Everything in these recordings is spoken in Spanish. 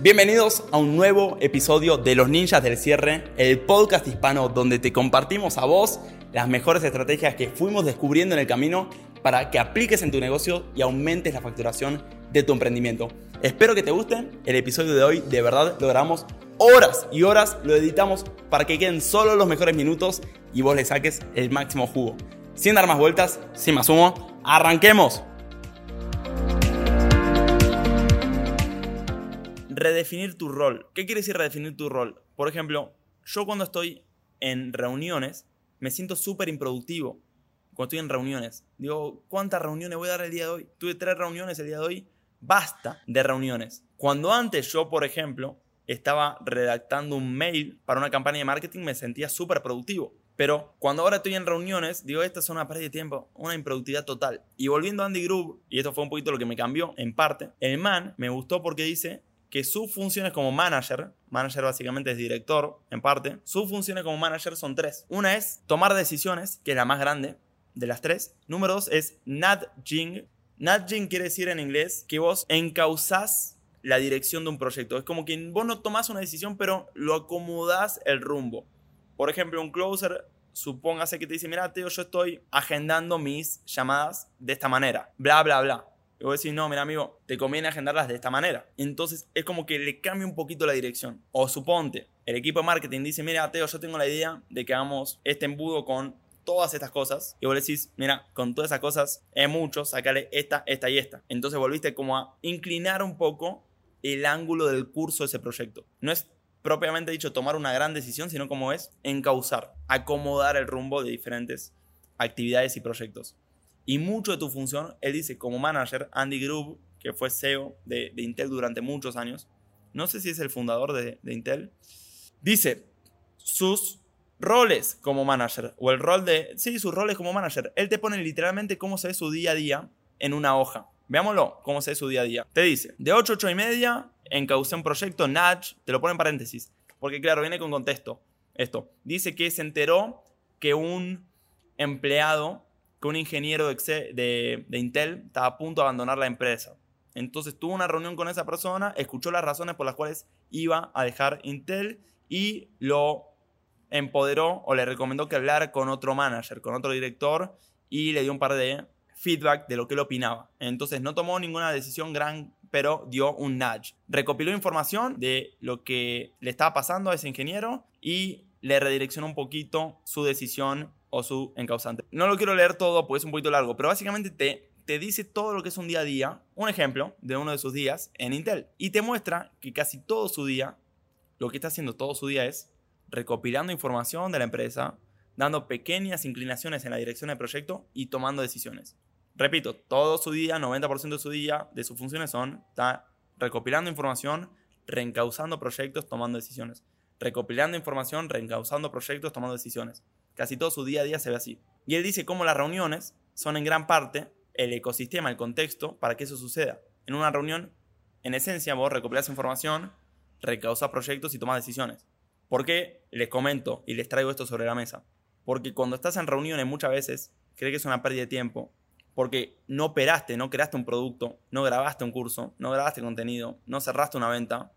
Bienvenidos a un nuevo episodio de Los Ninjas del Cierre, el podcast hispano donde te compartimos a vos las mejores estrategias que fuimos descubriendo en el camino para que apliques en tu negocio y aumentes la facturación de tu emprendimiento. Espero que te guste el episodio de hoy, de verdad logramos horas y horas, lo editamos para que queden solo los mejores minutos y vos le saques el máximo jugo. Sin dar más vueltas, sin más humo, arranquemos. Redefinir tu rol. ¿Qué quiere decir redefinir tu rol? Por ejemplo, yo cuando estoy en reuniones me siento súper improductivo. Cuando estoy en reuniones. Digo, ¿cuántas reuniones voy a dar el día de hoy? Tuve tres reuniones el día de hoy. Basta de reuniones. Cuando antes yo, por ejemplo, estaba redactando un mail para una campaña de marketing, me sentía súper productivo. Pero cuando ahora estoy en reuniones, digo, esta es una pérdida de tiempo, una improductividad total. Y volviendo a Andy Grove, y esto fue un poquito lo que me cambió en parte, el man me gustó porque dice, que sus funciones como manager, manager básicamente es director en parte, sus funciones como manager son tres. Una es tomar decisiones, que es la más grande de las tres. Número dos es nudging. Nudging quiere decir en inglés que vos encauzás la dirección de un proyecto. Es como que vos no tomás una decisión, pero lo acomodás el rumbo. Por ejemplo, un closer, supóngase que te dice, mira, Teo, yo estoy agendando mis llamadas de esta manera. Bla, bla, bla. Y vos decís, no, mira amigo, te conviene agendarlas de esta manera. Entonces es como que le cambia un poquito la dirección. O suponte, el equipo de marketing dice, mira, Teo, yo tengo la idea de que hagamos este embudo con todas estas cosas. Y vos decís, mira, con todas esas cosas es mucho, sacale esta, esta y esta. Entonces volviste como a inclinar un poco el ángulo del curso de ese proyecto. No es propiamente dicho tomar una gran decisión, sino como es encauzar, acomodar el rumbo de diferentes actividades y proyectos. Y mucho de tu función, él dice, como manager, Andy Grove, que fue CEO de, Intel durante muchos años, no sé si es el fundador de, Intel, dice sus roles como manager, o el rol de, sí, sus roles como manager. Él te pone literalmente cómo se ve su día a día en una hoja. Veámoslo, cómo se ve su día a día. Te dice, de 8 a 8 y media, encaucé un proyecto, Nudge, te lo pone en paréntesis, porque claro, viene con contexto. Esto, dice que se enteró que un empleado que un ingeniero de, Intel estaba a punto de abandonar la empresa. Entonces tuvo una reunión con esa persona, escuchó las razones por las cuales iba a dejar Intel y lo empoderó o le recomendó que hablara con otro manager, con otro director y le dio un par de feedback de lo que él opinaba. Entonces no tomó ninguna decisión gran, pero dio un nudge. Recopiló información de lo que le estaba pasando a ese ingeniero y le redireccionó un poquito su decisión o su encausante. No lo quiero leer todo porque es un poquito largo, pero básicamente te, te dice todo lo que es un día a día, un ejemplo de uno de sus días en Intel, y te muestra que casi todo su día, lo que está haciendo todo su día es recopilando información de la empresa, dando pequeñas inclinaciones en la dirección del proyecto y tomando decisiones. Repito, todo su día, 90% de su día, de sus funciones son está recopilando información, reencauzando proyectos, tomando decisiones. Recopilando información, reencauzando proyectos, tomando decisiones. Casi todo su día a día se ve así. Y él dice cómo las reuniones son en gran parte el ecosistema, el contexto para que eso suceda. En una reunión, en esencia, vos recopilás información, recausás proyectos y tomás decisiones. ¿Por qué les comento y les traigo esto sobre la mesa? Porque cuando estás en reuniones muchas veces crees que es una pérdida de tiempo, porque no operaste, no creaste un producto, no grabaste un curso, no grabaste contenido, no cerraste una venta,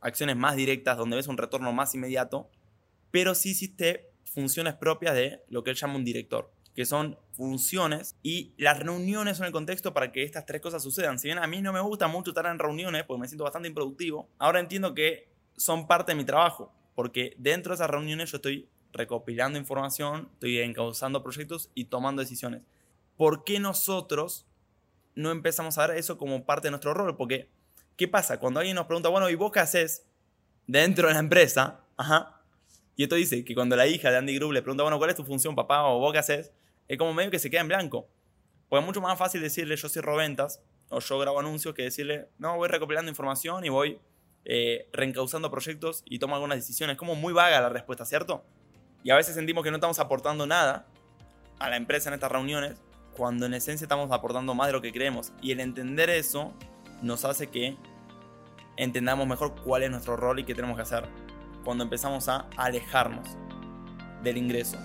acciones más directas donde ves un retorno más inmediato, pero sí hiciste funciones propias de lo que él llama un director, que son funciones y las reuniones son el contexto para que estas tres cosas sucedan. Si bien a mí no me gusta mucho estar en reuniones porque me siento bastante improductivo, ahora entiendo que son parte de mi trabajo, porque dentro de esas reuniones yo estoy recopilando información, estoy encauzando proyectos y tomando decisiones. ¿Por qué nosotros no empezamos a ver eso como parte de nuestro rol? Porque, ¿qué pasa? Cuando alguien nos pregunta, bueno, ¿y vos qué haces dentro de la empresa? Ajá, y esto dice que cuando la hija de Andy Grove le pregunta, bueno, ¿cuál es tu función, papá? ¿O vos qué haces? Es como medio que se queda en blanco. Porque es mucho más fácil decirle, yo cierro ventas o yo grabo anuncios que decirle, no, voy recopilando información y voy eh, reencauzando proyectos y tomo algunas decisiones. Es como muy vaga la respuesta, ¿cierto? Y a veces sentimos que no estamos aportando nada a la empresa en estas reuniones, cuando en esencia estamos aportando más de lo que creemos. Y el entender eso nos hace que entendamos mejor cuál es nuestro rol y qué tenemos que hacer cuando empezamos a alejarnos del ingreso.